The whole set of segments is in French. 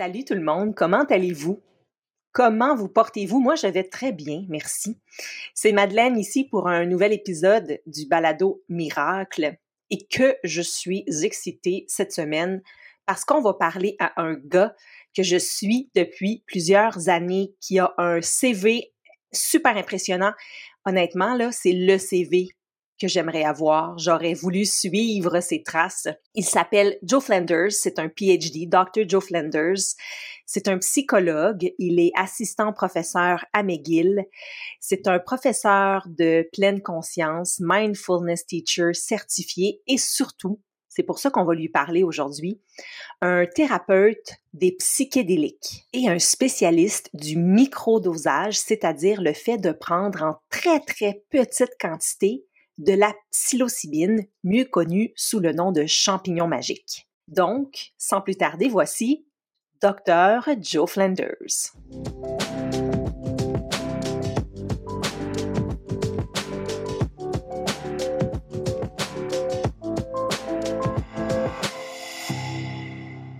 Salut tout le monde, comment allez-vous? Comment vous portez-vous? Moi, je vais très bien, merci. C'est Madeleine ici pour un nouvel épisode du balado Miracle et que je suis excitée cette semaine parce qu'on va parler à un gars que je suis depuis plusieurs années qui a un CV super impressionnant. Honnêtement, là, c'est le CV que j'aimerais avoir. J'aurais voulu suivre ses traces. Il s'appelle Joe Flanders. C'est un PhD, Dr. Joe Flanders. C'est un psychologue. Il est assistant professeur à McGill. C'est un professeur de pleine conscience, mindfulness teacher certifié et surtout, c'est pour ça qu'on va lui parler aujourd'hui, un thérapeute des psychédéliques et un spécialiste du microdosage, c'est-à-dire le fait de prendre en très très petite quantité de la psilocybine, mieux connue sous le nom de champignon magique. Donc, sans plus tarder, voici Dr. Joe Flanders.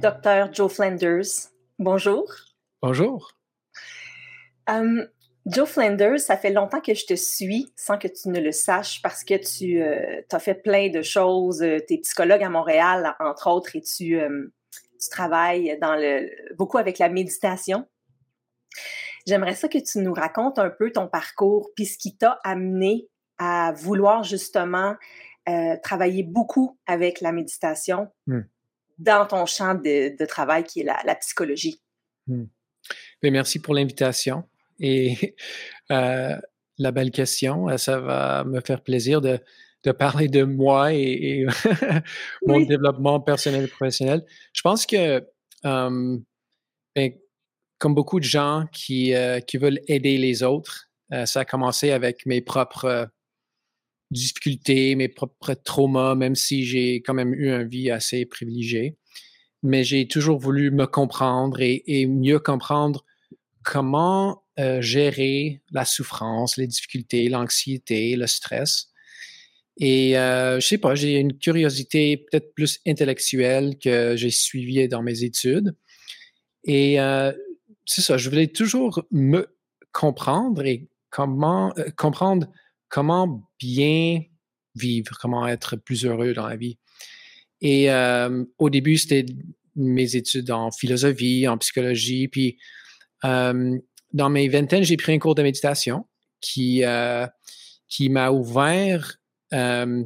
Dr. Joe Flanders, bonjour. Bonjour. Euh, Joe Flanders, ça fait longtemps que je te suis sans que tu ne le saches parce que tu euh, as fait plein de choses. Euh, tu es psychologue à Montréal, entre autres, et tu, euh, tu travailles dans le, beaucoup avec la méditation. J'aimerais ça que tu nous racontes un peu ton parcours, puis ce qui t'a amené à vouloir justement travailler beaucoup avec la méditation hmm. dans ton champ de, travail qui est la, psychologie. Hmm. Ben, merci pour l'invitation. Et euh, la belle question, euh, ça va me faire plaisir de, de parler de moi et, mon développement personnel et professionnel. Je pense que, ben, comme beaucoup de gens qui, euh, qui veulent aider les autres, ça a commencé avec mes propres difficultés, mes propres traumas, même si j'ai quand même eu une vie assez privilégiée. Mais j'ai toujours voulu me comprendre et, et mieux comprendre comment euh, gérer la souffrance, les difficultés, l'anxiété, le stress. Et euh, je sais pas, j'ai une curiosité peut-être plus intellectuelle que j'ai suivie dans mes études. Et euh, c'est ça, je voulais toujours me comprendre et comment euh, comprendre comment bien vivre, comment être plus heureux dans la vie. Et au début, c'était mes études en philosophie, en psychologie, puis dans mes vingtaines, j'ai pris un cours de méditation qui, euh, qui m'a ouvert euh,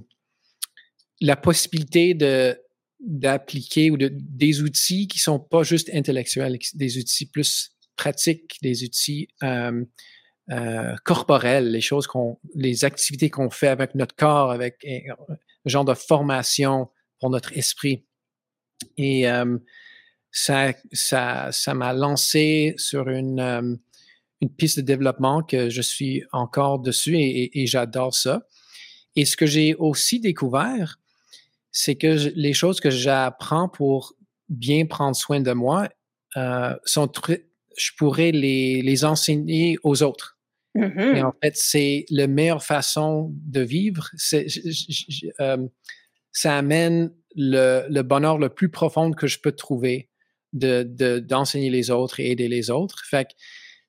la possibilité de d'appliquer ou de, des outils qui sont pas juste intellectuels, des outils plus pratiques, des outils euh, corporels, les choses qu'on, les activités qu'on fait avec notre corps, avec un genre de formation pour notre esprit. Et ça, ça, ça m'a lancé sur une une piste de développement que je suis encore dessus et, j'adore ça. Et ce que j'ai aussi découvert, c'est que les choses que j'apprends pour bien prendre soin de moi euh, sont je pourrais les, les enseigner aux autres. Et mm-hmm. en fait, c'est la meilleure façon de vivre. Euh, ça amène le, le, bonheur le plus profond que je peux trouver de, d'enseigner les autres et aider les autres. Fait que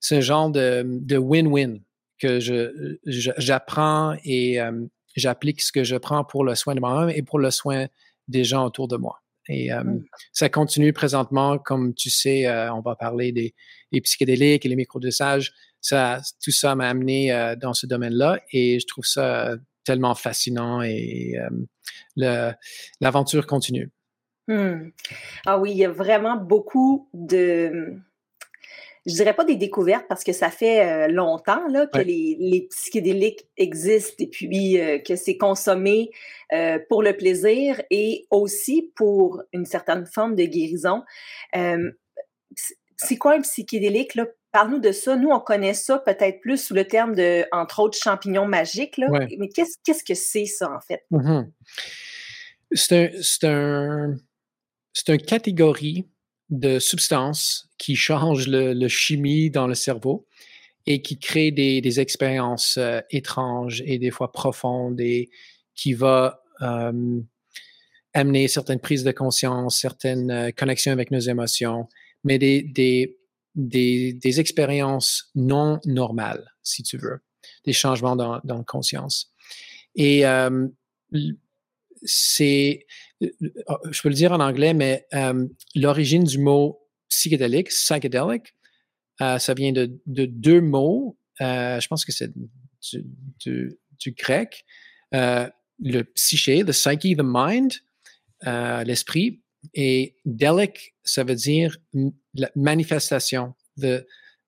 c'est un genre de win-win que je, j'apprends et euh, j'applique ce que je prends pour le soin de moi-même et pour le soin des gens autour de moi. Et euh, mmh. ça continue présentement, comme tu sais, euh, on va parler des, psychédéliques et les microdosages. Ça, tout ça m'a amené dans ce domaine-là et je trouve ça tellement fascinant et l'aventure continue. Mmh. Ah oui, il y a vraiment beaucoup de, je dirais pas des découvertes parce que ça fait euh, longtemps là, que les, les, psychédéliques existent et puis euh, que c'est consommé euh, pour le plaisir et aussi pour une certaine forme de guérison. c'est quoi un psychédélique? Là? Parle-nous de ça. Nous, on connaît ça peut-être plus sous le terme de, entre autres, champignons magiques. Là. Mais qu'est-ce, qu'est-ce que c'est ça, en fait? C'est un, c'est un, c'est une catégorie de substances qui changent le, chimie dans le cerveau et qui créent des, expériences euh, étranges et des fois profondes et qui va amener certaines prises de conscience, certaines euh, connexions avec nos émotions, mais des, des, des, des expériences non normales, si tu veux, des changements dans, dans la conscience. Et euh, c'est, euh, je peux le dire en anglais, mais euh, l'origine du mot psychédélique, psychedelic, euh, ça vient de, de deux mots. Euh, je pense que c'est du, du, du, grec. Euh, le psyché, the psyche, the mind, l'esprit. Et delic, ça veut dire la manifestation. The,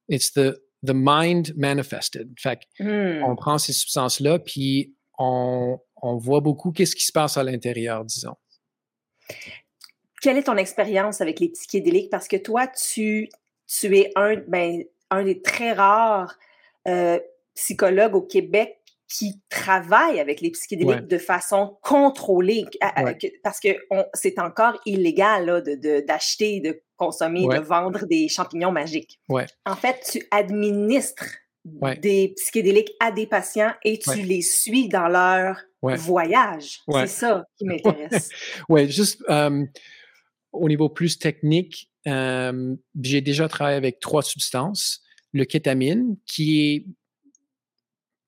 it's the, the mind manifested. Fait hmm. on prend ces substances-là, puis on, on voit beaucoup qu'est-ce qui se passe à l'intérieur, disons. Quelle est ton expérience avec les psychédéliques? Parce que toi, tu, tu es un, ben, un des très rares euh, psychologues au Québec qui travaille avec les psychédéliques de façon contrôlée, parce que c'est encore illégal d'acheter, de, de, consommer, de vendre des champignons magiques. En fait, tu administres des psychédéliques à des patients et tu les suis dans leur voyage. C'est ça qui m'intéresse. oui, juste au niveau plus technique, j'ai déjà travaillé avec trois substances. Le kétamine, qui est,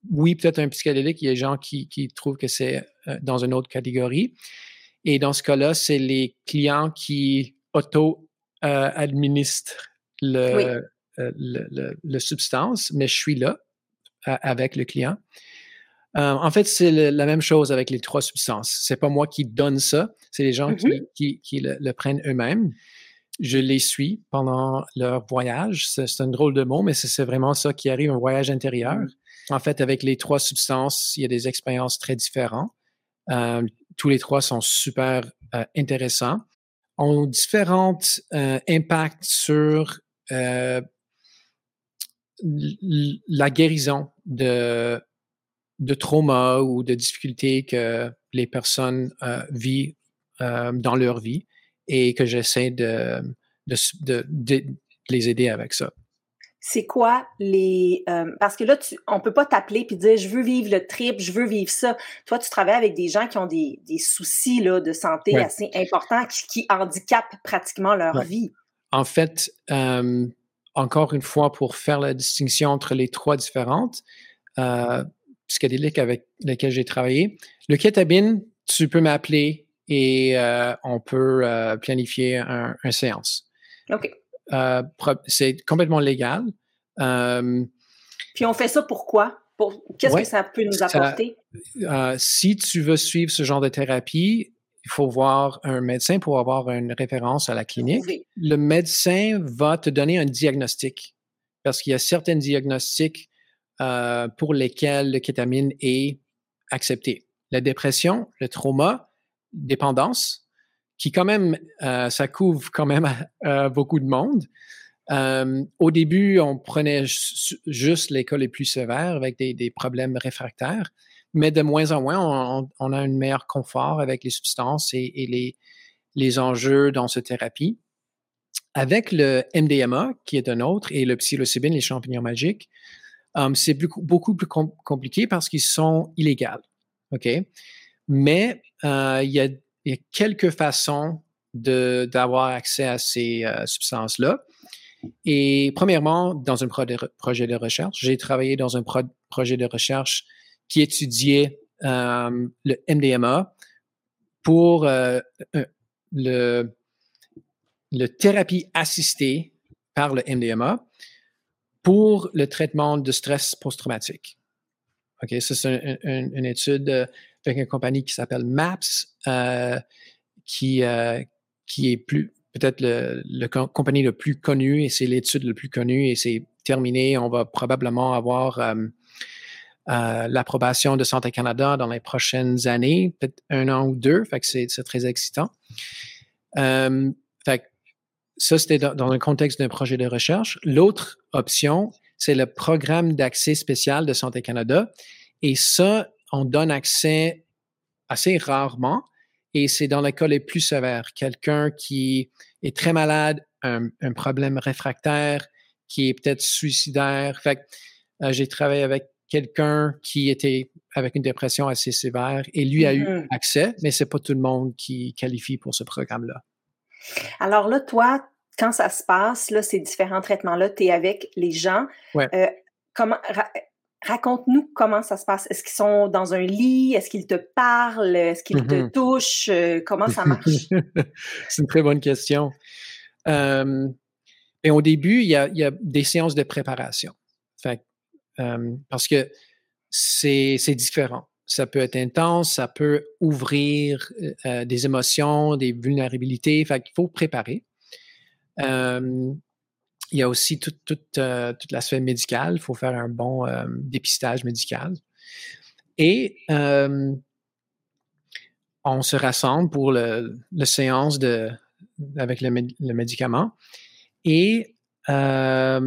oui, peut-être un psychédélique. Il y a des gens qui, qui trouvent que c'est euh, dans une autre catégorie. Et dans ce cas-là, c'est les clients qui auto-administrent le, euh, le, substance, mais je suis là avec le client. Euh, en fait, c'est la même chose avec les trois substances. C'est pas moi qui donne ça, c'est les gens qui, mm-hmm. le, prennent eux-mêmes. Je les suis pendant leur voyage. C'est un drôle de mot, mais c'est vraiment ça qui arrive, un voyage intérieur. Mm. En fait, avec les trois substances, il y a des expériences très différentes. Euh, tous les trois sont super intéressants, ont différents impacts sur la guérison de, de trauma ou de difficultés que les personnes euh, vivent euh, dans leur vie et que j'essaie de, de, de, les aider avec ça. C'est quoi les... Euh, parce que là, tu, on peut pas t'appeler puis dire, je veux vivre le trip, je veux vivre ça. Toi, tu travailles avec des gens qui ont des, des soucis là, de santé assez importants qui, qui, handicapent pratiquement leur vie. En fait, encore une fois, pour faire la distinction entre les trois différentes psychédéliques avec lesquelles j'ai travaillé, le kétabine, tu peux m'appeler et euh, on peut euh, planifier un, séance. OK. Euh, c'est complètement légal. Puis on fait ça pourquoi? Pour, qu'est-ce que ça peut nous apporter? si tu veux suivre ce genre de thérapie, il faut voir un médecin pour avoir une référence à la clinique. Le médecin va te donner un diagnostic parce qu'il y a certains diagnostics euh, pour lesquels le kétamine est accepté. La dépression, le trauma, dépendance, qui quand même, euh, ça couvre quand même euh, beaucoup de monde. au début, on prenait juste les cas les plus sévères avec des, problèmes réfractaires mais de moins en moins, on, a un meilleur confort avec les substances et, les, les enjeux dans cette thérapie. Avec le MDMA, qui est un autre, et le psilocybine, les champignons magiques, um, c'est beaucoup, plus compliqué parce qu'ils sont illégaux. OK? Mais euh, il, y a, quelques façons d'avoir accès à ces euh, substances-là. Et premièrement, dans un projet de recherche, j'ai travaillé dans un projet de recherche qui étudiait le MDMA pour le, le thérapie assistée par le MDMA pour le traitement de stress post-traumatique. OK, c'est une étude avec une compagnie qui s'appelle MAPS, euh, qui, qui est plus peut-être le, compagnie le plus connue et c'est l'étude le plus connue et c'est terminé. On va probablement avoir euh, l'approbation de Santé Canada dans les prochaines années, peut-être un an ou deux. Fait que c'est, très excitant. Ça, c'était dans, dans, le contexte d'un projet de recherche. L'autre option, c'est le programme d'accès spécial de Santé Canada. Et ça, on donne accès assez rarement. Et c'est dans les cas les plus sévères. Quelqu'un qui est très malade, un, un problème réfractaire, qui est peut-être suicidaire. Fait que, euh, j'ai travaillé avec quelqu'un qui était avec une dépression assez sévère et lui a eu mm-hmm. accès, mais c'est pas tout le monde qui qualifie pour ce programme-là. Alors là, toi, quand ça se passe, là, ces différents traitements-là, tu es avec les gens. Euh, comment, raconte-nous comment ça se passe. Est-ce qu'ils sont dans un lit? Est-ce qu'ils te parlent? Est-ce qu'ils te mm-hmm. touchent? Euh, comment ça marche? C'est une très bonne question. et au début, il y, a, des séances de préparation. parce que c'est différent. Ça peut être intense, ça peut ouvrir euh, des émotions, des vulnérabilités. Fait qu'il faut préparer. il y a aussi toute, toute, euh, l'aspect médical. Il faut faire un bon euh, dépistage médical. Et on se rassemble pour le, séance de, avec le médicament. Et la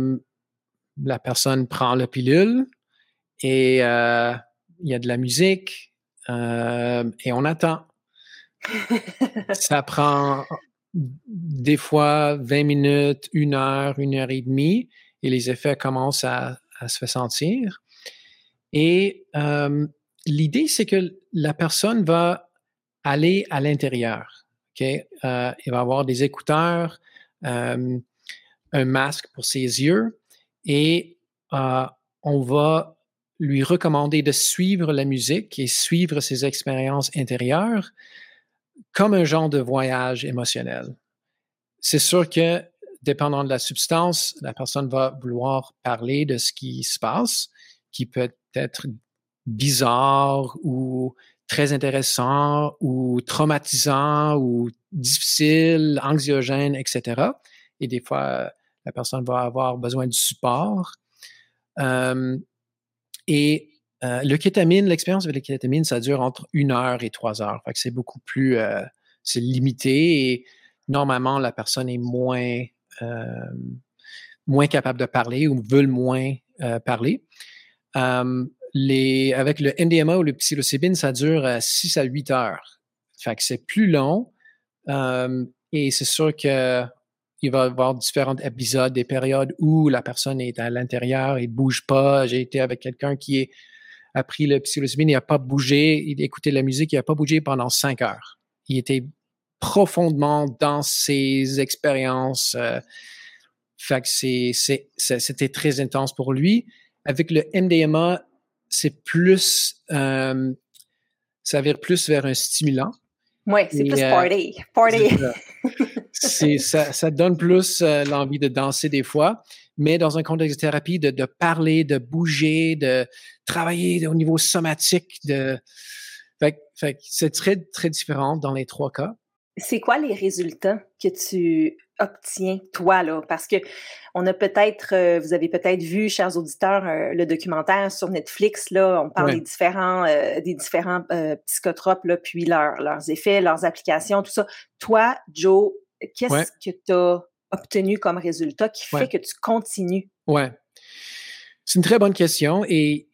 personne prend la pilule et il y a de la musique euh, et on attend. ça prend des fois 20 minutes, une heure, une heure et demie et les effets commencent à, se faire sentir. Et euh, l'idée, c'est que la personne va aller à l'intérieur. Okay? Euh, il va avoir des écouteurs, un masque pour ses yeux et on va lui recommander de suivre la musique et suivre ses expériences intérieures comme un genre de voyage émotionnel. C'est sûr que, dépendant de la substance, la personne va vouloir parler de ce qui se passe, qui peut être bizarre ou très intéressant ou traumatisant ou difficile, anxiogène, etc. Et des fois, la personne va avoir besoin de support. Euh, et euh, le kétamine, l'expérience avec le kétamine, ça dure entre une heure et trois heures. Fait que c'est beaucoup plus, euh, c'est limité et normalement, la personne est moins, euh, moins capable de parler ou veut moins parler. avec le MDMA ou le psilocybine, ça dure 6 à 8 heures. Fait que c'est plus long. et c'est sûr que il va y avoir différents épisodes, des périodes où la personne est à l'intérieur, il bouge pas. J'ai été avec quelqu'un qui a pris le psilocybine, il n'a pas bougé, il écoutait la musique, il n'a pas bougé pendant cinq heures. Il était profondément dans ses expériences. Euh, fait que c'était très intense pour lui. Avec le MDMA, c'est plus, euh, ça vire plus vers un stimulant. Oui, c'est plus euh, party. Party. ça, ça, donne plus euh, l'envie de danser des fois, mais dans un contexte de thérapie, de, de parler, de bouger, de travailler au niveau somatique. De... Fait, fait, c'est très, très différent dans les trois cas. C'est quoi les résultats que tu obtiens, toi, là? Parce que on a peut-être, euh, vous avez peut-être vu, chers auditeurs, euh, le documentaire sur Netflix, là, on parle des différents, des différents psychotropes, là, puis leurs effets, leurs applications, tout ça. Toi, Joe, qu'est-ce que tu as obtenu comme résultat qui fait que tu continues? Oui. C'est une très bonne question et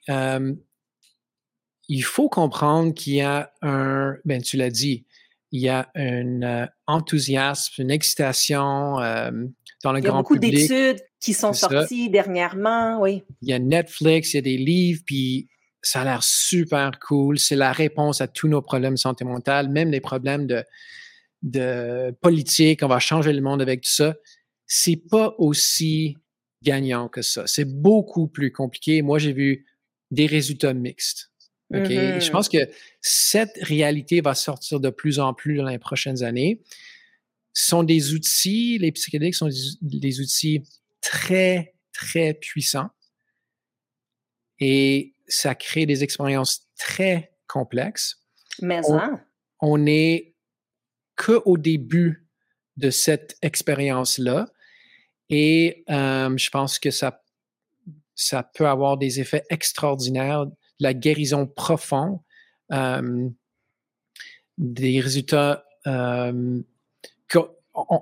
il faut comprendre qu'il y a un, ben tu l'as dit, il y a un euh, enthousiasme, une excitation dans le grand public. Il y a beaucoup d'études qui sont sorties dernièrement, oui. Il y a Netflix, il y a des livres, puis ça a l'air super cool. C'est la réponse à tous nos problèmes de santé mentale, même les problèmes de, de politique, on va changer le monde avec tout ça. C'est pas aussi gagnant que ça. C'est beaucoup plus compliqué. Moi, j'ai vu des résultats mixtes. Je mm-hmm. pense que cette réalité va sortir de plus en plus dans les prochaines années. Ce sont des outils, les psychédéliques sont des, outils très, très puissants et ça crée des expériences très complexes. Mais on, on est qu'au début de cette expérience-là. Et euh, je pense que ça, ça peut avoir des effets extraordinaires, la guérison profonde, euh, des résultats euh, qu'on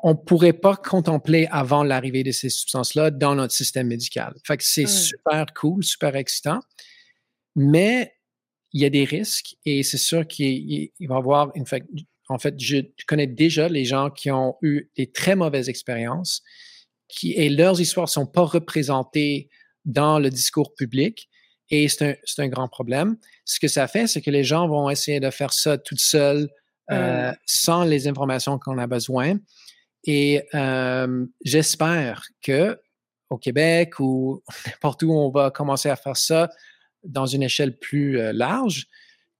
ne pourrait pas contempler avant l'arrivée de ces substances-là dans notre système médical. Fait que c'est mmh. super cool, super excitant, mais il y a des risques et c'est sûr qu'il va y avoir une, en fait, je connais déjà les gens qui ont eu des très mauvaises expériences qui, et leurs histoires ne sont pas représentées dans le discours public. Et c'est un, un, grand problème. Ce que ça fait, c'est que les gens vont essayer de faire ça tout seuls, euh, mmh. sans les informations qu'on a besoin. Et j'espère que au Québec ou n'importe où on va commencer à faire ça dans une échelle plus large,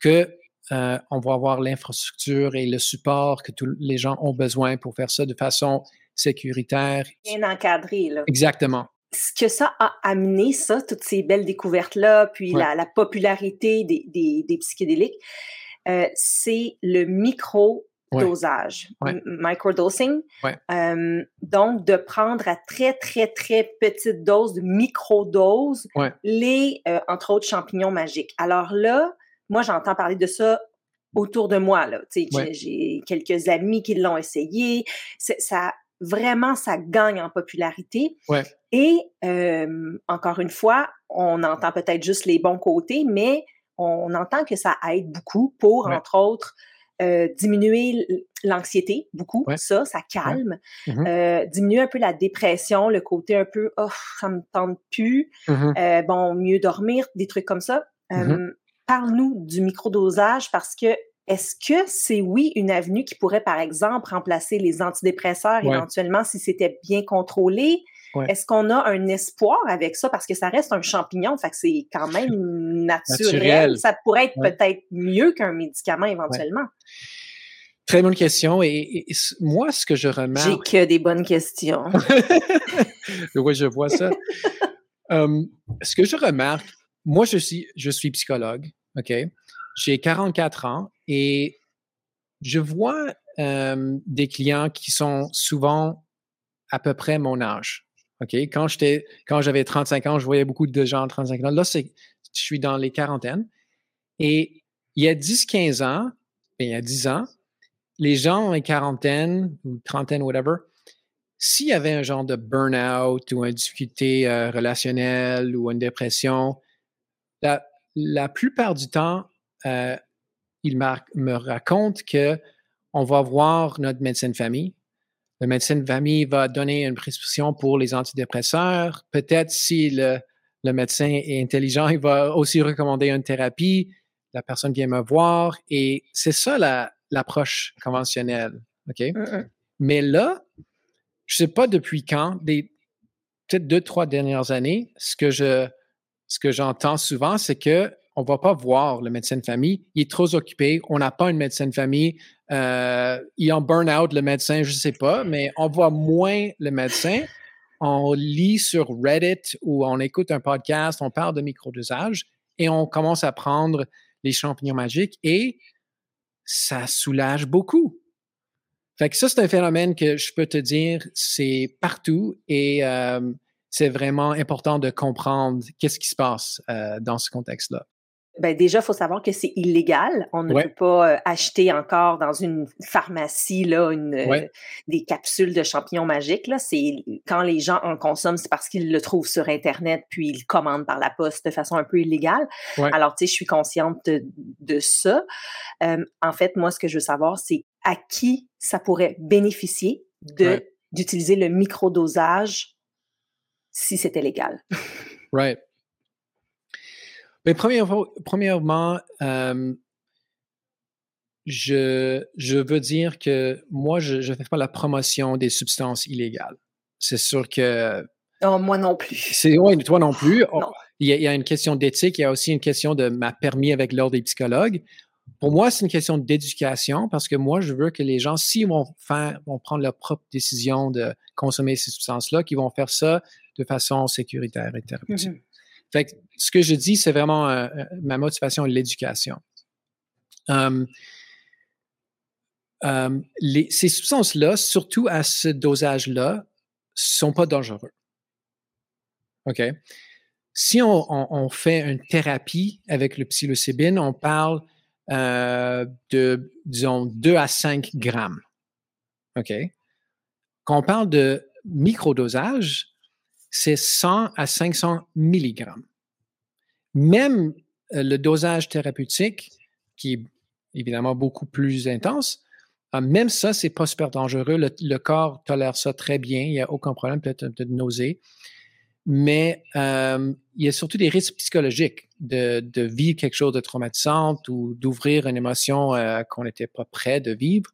que on va avoir l'infrastructure et le support que tous les gens ont besoin pour faire ça de façon sécuritaire. Bien encadré, là. Exactement. Ce que ça a amené, ça, toutes ces belles découvertes-là, puis la, popularité des, des, psychédéliques, euh, c'est le micro-dosage, microdosing. Euh, donc, de prendre à très, très, très petite dose, de micro-dose, les, euh, entre autres, champignons magiques. Alors là, moi, j'entends parler de ça autour de moi. Là. J'ai quelques amis qui l'ont essayé. Ça, vraiment, ça gagne en popularité. Et encore une fois, on entend peut-être juste les bons côtés, mais on entend que ça aide beaucoup pour, entre autres, euh, diminuer l'anxiété, beaucoup, ça, ça calme. Mmh euh, diminuer un peu la dépression, le côté un peu « oh, ça me tente plus mmh euh, bon, mieux dormir, des trucs comme ça. Mmh parle-nous du microdosage parce que est-ce que c'est, oui, une avenue qui pourrait, par exemple, remplacer les antidépresseurs éventuellement si c'était bien contrôlé? Est-ce qu'on a un espoir avec ça? Parce que ça reste un champignon, fait que c'est quand même naturel. Ça pourrait être peut-être mieux qu'un médicament éventuellement. Très bonne question. Et, moi, ce que je remarque. J'ai que des bonnes questions. oui, je vois ça. ce que je remarque, moi, je suis, je suis psychologue, OK? J'ai 44 ans et je vois des clients qui sont souvent à peu près mon âge. OK? Quand j'étais, quand j'avais 35 ans, je voyais beaucoup de gens de 35 ans. Là, c'est, je suis dans les quarantaines. Et il y a 10, 15 ans, ben, il y a 10 ans, les gens en quarantaine ou trentaine, whatever, s'il y avait un genre de burn-out ou une difficulté relationnelle ou une dépression, la plupart du temps, euh, il me raconte que on va voir notre médecin de famille. Le médecin de famille va donner une prescription pour les antidépresseurs. Peut-être si le, médecin est intelligent, il va aussi recommander une thérapie. La personne vient me voir et c'est ça l'approche conventionnelle. OK? Mais là, je ne sais pas depuis quand, des peut-être deux, trois dernières années, ce que je ce que j'entends souvent, c'est que on va pas voir le médecin de famille. Il est trop occupé. On n'a pas une médecin de famille. Euh, il est en burn-out, le médecin, je ne sais pas, mais on voit moins le médecin. On lit sur Reddit ou on écoute un podcast, on parle de microdosage et on commence à prendre les champignons magiques et ça soulage beaucoup. Fait que ça, c'est un phénomène que je peux te dire, c'est partout et euh, c'est vraiment important de comprendre qu'est-ce qui se passe euh, dans ce contexte-là. Ben déjà, il faut savoir que c'est illégal. On ne peut pas euh, acheter encore dans une pharmacie là, une, euh, des capsules de champignons magiques. Là. C'est, quand les gens en consomment, c'est parce qu'ils le trouvent sur Internet, puis ils commandent par la poste de façon un peu illégale. Alors, tu sais, je suis consciente de, ça. en fait, moi, ce que je veux savoir, c'est à qui ça pourrait bénéficier de, d'utiliser le microdosage si c'était légal. right. Mais premièrement, euh, je, je veux dire que moi, je ne fais pas la promotion des substances illégales. C'est sûr que. Non, moi non plus. C'est, oui, toi non plus. Oh, il, y a, une question d'éthique, il y a aussi une question de ma permis avec l'ordre des psychologues. Pour moi, c'est une question d'éducation parce que moi, je veux que les gens, s'ils vont faire, vont prendre leur propre décision de consommer ces substances-là, qu'ils vont faire ça de façon sécuritaire et thérapeutique. Mm-hmm. Fait ce que je dis, c'est vraiment euh, euh, ma motivation, l'éducation. Hum, hum, ces substances-là, surtout à ce dosage-là, sont pas dangereux. OK? Si on, fait une thérapie avec le psilocybine, on parle euh, de, disons, 2 à 5 grammes. OK? Quand on parle de microdosage, c'est 100 à 500 milligrammes. Même euh, le dosage thérapeutique, qui est évidemment beaucoup plus intense, euh, même ça, c'est pas super dangereux. Le, corps tolère ça très bien. Il n'y a aucun problème, peut-être de nausée. Mais euh, il y a surtout des risques psychologiques de, vivre quelque chose de traumatisant ou d'ouvrir une émotion qu'on n'était pas prêt de vivre.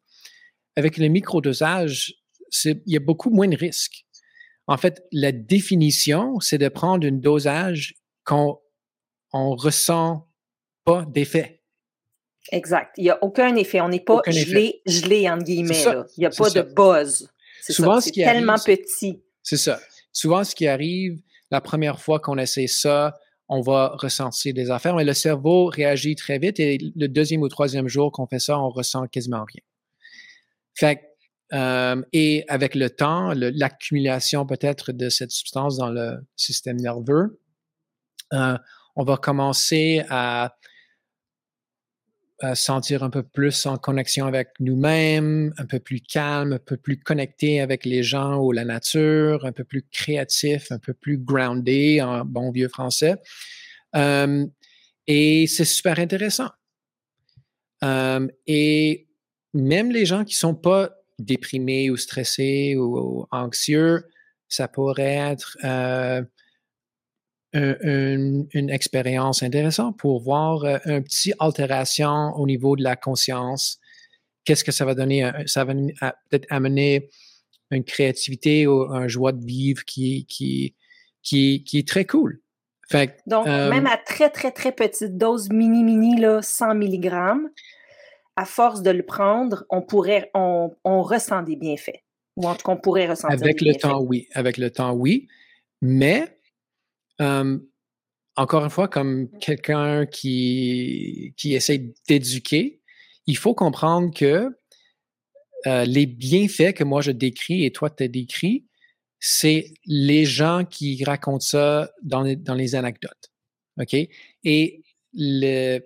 Avec le microdosage, il y a beaucoup moins de risques. En fait, la définition, c'est de prendre un dosage qu'on on ressent pas d'effet. Exact. Il n'y a aucun effet. On n'est pas gelé, gelé, entre guillemets. Il n'y a pas de buzz. C'est Souvent, c'est tellement petit. C'est ça. Souvent, ce qui arrive, la première fois qu'on essaie ça, on va ressentir des affaires, mais le cerveau réagit très vite et le deuxième ou troisième jour qu'on fait ça, on ressent quasiment rien. Fait euh, et avec le temps, l'accumulation peut-être de cette substance dans le système nerveux, euh, on va commencer à sentir un peu plus en connexion avec nous-mêmes, un peu plus calme, un peu plus connecté avec les gens ou la nature, un peu plus créatif, un peu plus groundé en bon vieux français. Euh, et c'est super intéressant. Et même les gens qui sont pas déprimés ou stressés ou, anxieux, ça pourrait être euh, une, expérience intéressante pour voir euh, une petite altération au niveau de la conscience. Qu'est-ce que ça va donner? Ça va peut-être amener une créativité ou un joie de vivre qui, qui, qui, qui est très cool. Fait, Donc, euh, même à très, très, très petite dose mini-mini, 100 mg, à force de le prendre, on pourrait, on, on ressent des bienfaits. Ou en tout cas, on pourrait ressentir Avec le temps, oui. Avec le temps, oui. Mais encore une fois, comme quelqu'un qui, qui essaie d'éduquer, il faut comprendre que les bienfaits que moi je décris et toi tu as décrit, c'est les gens qui racontent ça dans les, dans les anecdotes. OK? Et le,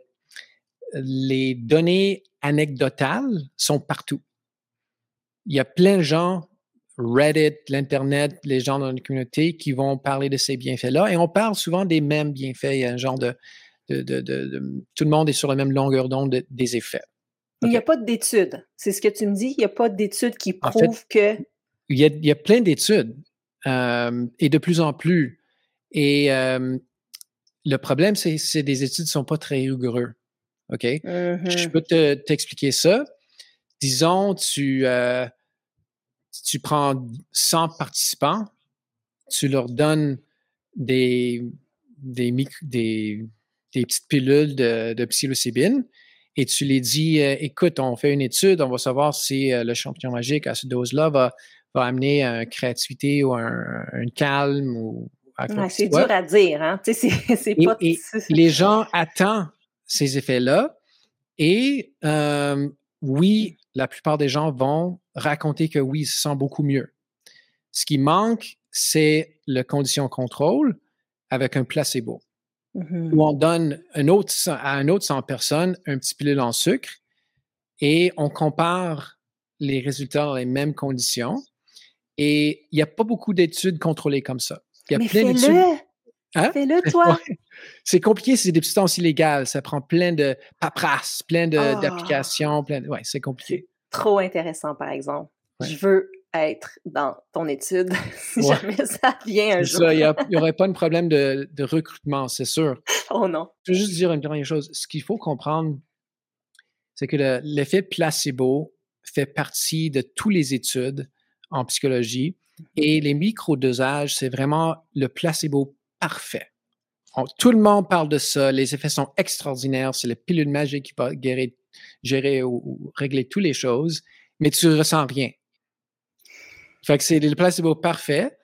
les données anecdotales sont partout. Il y a plein de gens Reddit, l'Internet, les gens dans la communauté qui vont parler de ces bienfaits-là. Et on parle souvent des mêmes bienfaits. Il y a un genre de. tout le monde est sur la même longueur d'onde des effets. Il n'y a pas d'études. C'est ce que tu me dis. Il n'y a pas d'études qui prouvent que. Il y a, plein d'études. Euh, et de plus en plus. Et euh, le problème, c'est que des études ne sont pas très rigoureux. OK? Je mm-hmm. peux t'expliquer ça. Disons, tu. Euh, tu prends 100 participants, tu leur donnes des, des, des, petites pilules de, de, psilocybine et tu les dis euh, écoute, on fait une étude, on va savoir si euh, le champion magique à cette dose-là va, va amener une créativité ou un, calme ou c'est dur à dire, hein? les gens attendent ces effets-là et euh, oui, la plupart des gens vont raconter que oui, ils se sentent beaucoup mieux. Ce qui manque, c'est le condition contrôle avec un placebo, mmh où on donne un autre, à un autre 100 personnes un petit pilule en sucre et on compare les résultats dans les mêmes conditions. Et il n'y a pas beaucoup d'études contrôlées comme ça. Il y a Mais plein d'études. Hein? Fais-le, toi. C'est compliqué, c'est des substances illégales. Ça prend plein de paperasse, plein ah. d'applications. Plein Ouais, c'est compliqué. Trop intéressant, par exemple. Je veux être dans ton étude si jamais ça vient un jour. Il n'y aurait pas de problème de, de recrutement, c'est sûr. Oh non. Je veux juste dire une dernière chose. Ce qu'il faut comprendre, c'est que l'effet placebo fait partie de toutes les études en psychologie et les microdosages, c'est vraiment le placebo parfait. Tout le monde parle de ça. Les effets sont extraordinaires. C'est la pilule magique qui va gérer ou, régler toutes les choses, mais tu ne ressens rien. Fait que c'est le placebo parfait.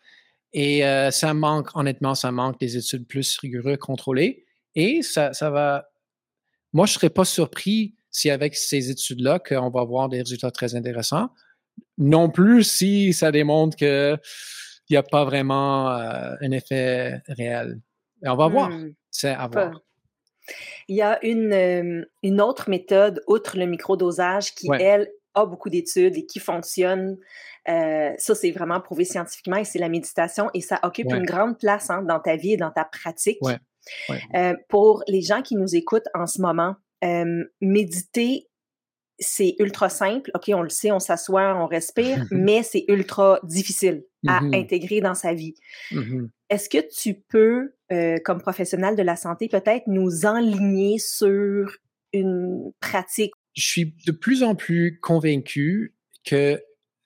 Et euh, ça manque, honnêtement, ça manque des études plus rigoureuses, contrôlées. Et ça, ça va. Moi, je ne serais pas surpris si avec ces études-là, qu'on va avoir des résultats très intéressants. Non plus si ça démontre que il n'y a pas vraiment euh, un effet réel. On va voir. Hmm. C'est à voir. Il y a une, euh, une autre méthode, outre le microdosage, qui, elle, a beaucoup d'études et qui fonctionne. Euh, ça, c'est vraiment prouvé scientifiquement et c'est la méditation et ça occupe une grande place hein, dans ta vie et dans ta pratique. pour les gens qui nous écoutent en ce moment, méditer c'est ultra simple. OK, on le sait, on s'assoit, on respire, mais c'est ultra difficile à mmh intégrer dans sa vie. Mmh Est-ce que tu peux, euh, comme professionnel de la santé, peut-être nous enligner sur une pratique? Je suis de plus en plus convaincu que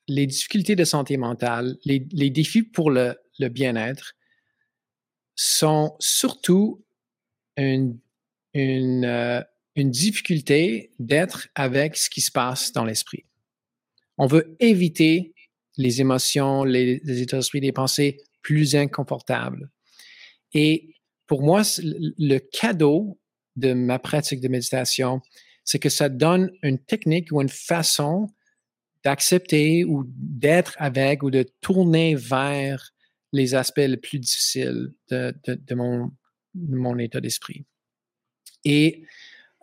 les difficultés de santé mentale, les, défis pour le, bien-être sont surtout une, une, une difficulté d'être avec ce qui se passe dans l'esprit. On veut éviter les émotions, les, états d'esprit, les pensées plus inconfortables. Et pour moi, le cadeau de ma pratique de méditation, c'est que ça donne une technique ou une façon d'accepter ou d'être avec ou de tourner vers les aspects les plus difficiles de, mon, mon, état d'esprit. Et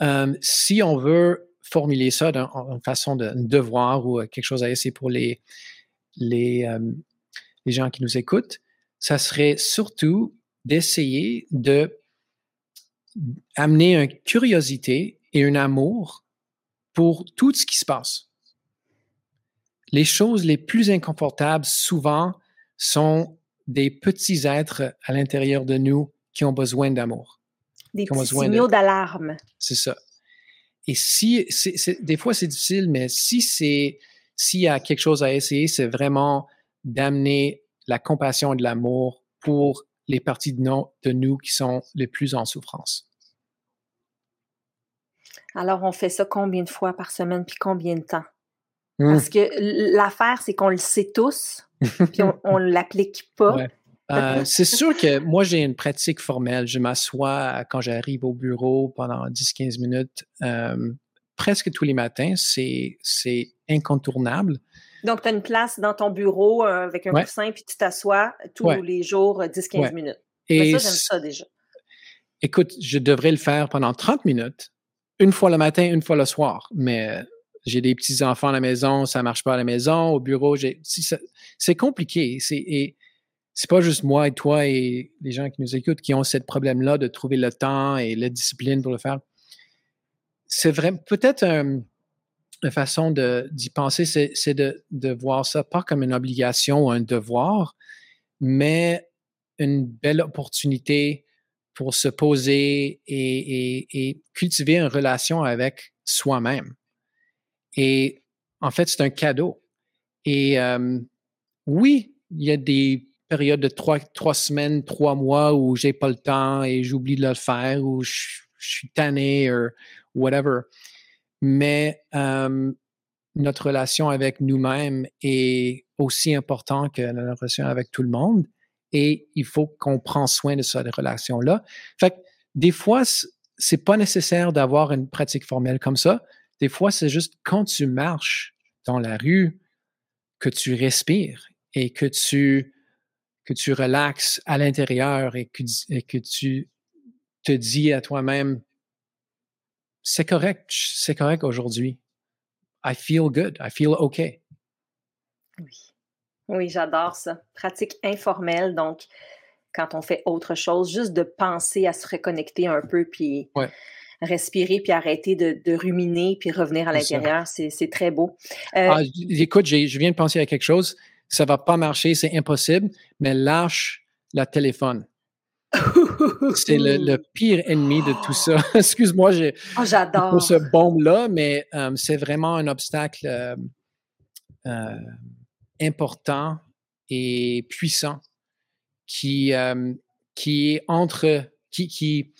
euh, si on veut formuler ça en façon de devoir ou quelque chose à essayer pour les, les, euh, les gens qui nous écoutent, ça serait surtout d'essayer de amener une curiosité et un amour pour tout ce qui se passe. Les choses les plus inconfortables, souvent, sont des petits êtres à l'intérieur de nous qui ont besoin d'amour. Des petits signaux d'alarme. C'est ça. Et si, des fois c'est difficile, mais si c'est, s'il y a quelque chose à essayer, c'est vraiment d'amener la compassion et de l'amour pour les parties de, de nous qui sont les plus en souffrance. Alors, on fait ça combien de fois par semaine, puis combien de temps? Mmh. Parce que l'affaire, c'est qu'on le sait tous, puis on ne l'applique pas. Euh, c'est sûr que moi, j'ai une pratique formelle. Je m'assois quand j'arrive au bureau pendant 10-15 minutes euh, presque tous les matins. C'est incontournable. Donc, tu as une place dans ton bureau euh, avec un coussin, puis tu t'assois tous les jours 10-15 minutes. Et ça, j'aime ça déjà. Écoute, je devrais le faire pendant 30 minutes, une fois le matin, une fois le soir. Mais j'ai des petits-enfants à la maison, ça marche pas à la maison, au bureau, c'est compliqué. Et c'est pas juste moi et toi et les gens qui nous écoutent qui ont ce problème-là de trouver le temps et la discipline pour le faire. C'est vrai, peut-être une façon d'y penser, c'est de, de, voir ça pas comme une obligation ou un devoir, mais une belle opportunité pour se poser et, et, cultiver une relation avec soi-même. Et en fait, c'est un cadeau. Et euh, oui, il y a des période de trois, trois semaines, trois mois où j'ai pas le temps et j'oublie de le faire ou je, suis tanné ou whatever. Mais notre relation avec nous-mêmes est aussi importante que notre relation avec tout le monde et il faut qu'on prenne soin de cette relation-là. Fait des fois, c'est pas nécessaire d'avoir une pratique formelle comme ça. Des fois, c'est juste quand tu marches dans la rue, que tu respires et que tu que tu relaxes à l'intérieur et que, que tu te dis à toi-même, c'est correct, c'est correct aujourd'hui. I feel good, I feel okay. Oui, oui j'adore ça. Pratique informelle, donc quand on fait autre chose, juste de penser à se reconnecter un peu, puis respirer, puis arrêter de, ruminer, puis revenir à l'intérieur, c'est très beau. Euh, ah, écoute, je viens de penser à quelque chose ça va pas marcher, c'est impossible, mais lâche la téléphone. c'est le, pire ennemi de tout ça. Excuse-moi, j'ai oh, j'adore pour ce bombe-là, mais euh, c'est vraiment un obstacle euh, euh, important et puissant qui, qui est entre qui, qui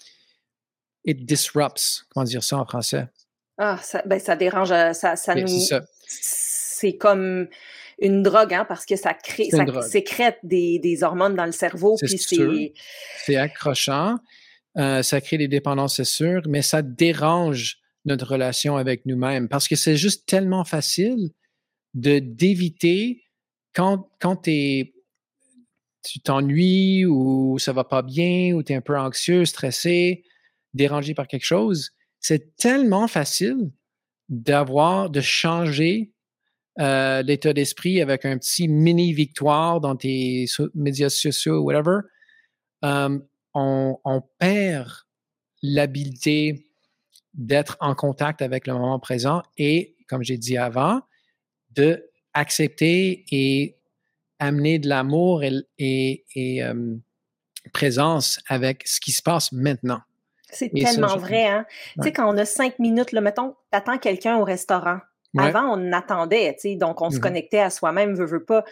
it disrupts, comment dire ça en français? Ah, ça, ben, ça dérange, ça, ça nous. C'est comme une drogue, hein, parce que ça crée, ça sécrète des, des, hormones dans le cerveau. C'est c'est accrochant, euh, ça crée des dépendances, c'est sûr, mais ça dérange notre relation avec nous-mêmes parce que c'est juste tellement facile de d'éviter quand, quand es, tu t'ennuies ou ça va pas bien ou tu es un peu anxieux, stressé, dérangé par quelque chose. C'est tellement facile d'avoir, de changer euh, l'état d'esprit avec un petit mini victoire dans tes médias sociaux, whatever, euh, on, perd l'habilité d'être en contact avec le moment présent et, comme j'ai dit avant, de accepter et amener de l'amour et, euh, présence avec ce qui se passe maintenant. C'est tellement vrai, hein? Tu sais, quand on a cinq minutes, là, mettons, t'attends quelqu'un au restaurant, Avant, on attendait, tu sais, donc on se mmh connectait à soi-même, veut, veut pas.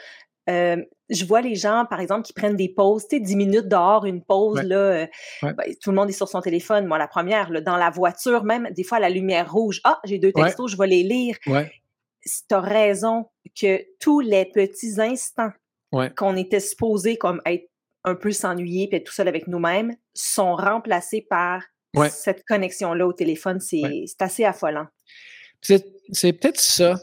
je vois les gens, par exemple, qui prennent des pauses, tu sais, 10 minutes dehors, une pause, là, ben, tout le monde est sur son téléphone. Moi, la première, dans la voiture, même, des fois, la lumière rouge. Ah, j'ai deux textos, je vais les lire. Tu as raison que tous les petits instants qu'on était supposés comme être un peu s'ennuyer puis être tout seul avec nous-mêmes sont remplacés par cette connexion-là au téléphone. C'est assez affolant. C'est peut-être ça,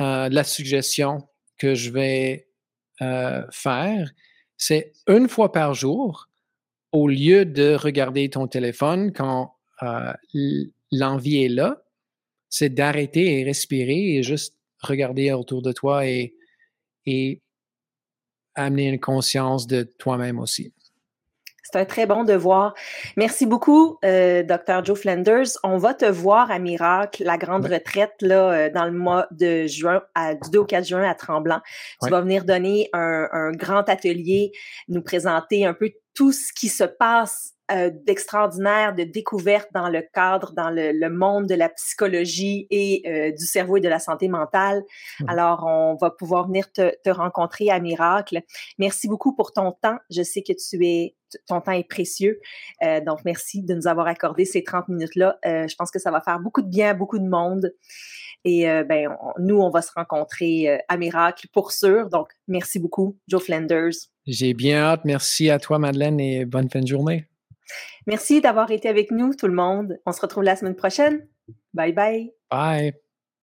euh, la suggestion que je vais euh, faire. C'est une fois par jour, au lieu de regarder ton téléphone quand euh, l'envie est là, c'est d'arrêter et respirer et juste regarder autour de toi et, et amener une conscience de toi-même aussi. C'est un très bon devoir. Merci beaucoup, euh, Dr. Joe Flanders. On va te voir à Miracle, la grande retraite, là, euh, dans le mois de juin, à, du 2 au 4 juin à Tremblant. Tu vas venir donner un, un, grand atelier, nous présenter un peu tout ce qui se passe euh, d'extraordinaire, de découverte dans le cadre, dans le, monde de la psychologie et euh, du cerveau et de la santé mentale. Mmh. Alors, on va pouvoir venir te, rencontrer à Miracle. Merci beaucoup pour ton temps. Je sais que tu es, ton temps est précieux. Euh, donc, merci de nous avoir accordé ces 30 minutes-là. je pense que ça va faire beaucoup de bien à beaucoup de monde. Et ben, nous, on va se rencontrer à Miracle pour sûr. Donc, merci beaucoup, Joe Flanders. J'ai bien hâte. Merci à toi, Madeleine, et bonne fin de journée. Merci d'avoir été avec nous, tout le monde. On se retrouve la semaine prochaine. Bye bye. Bye.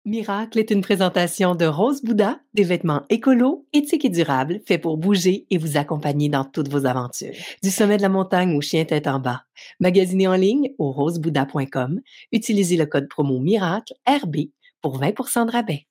Miracle est une présentation de Rose Bouddha, des vêtements écolos, éthiques et durables, faits pour bouger et vous accompagner dans toutes vos aventures. Du sommet de la montagne au chien tête en bas. Magasinez en ligne au rosebouddha.com. Utilisez le code promo Miracle RB pour 20% de rabais.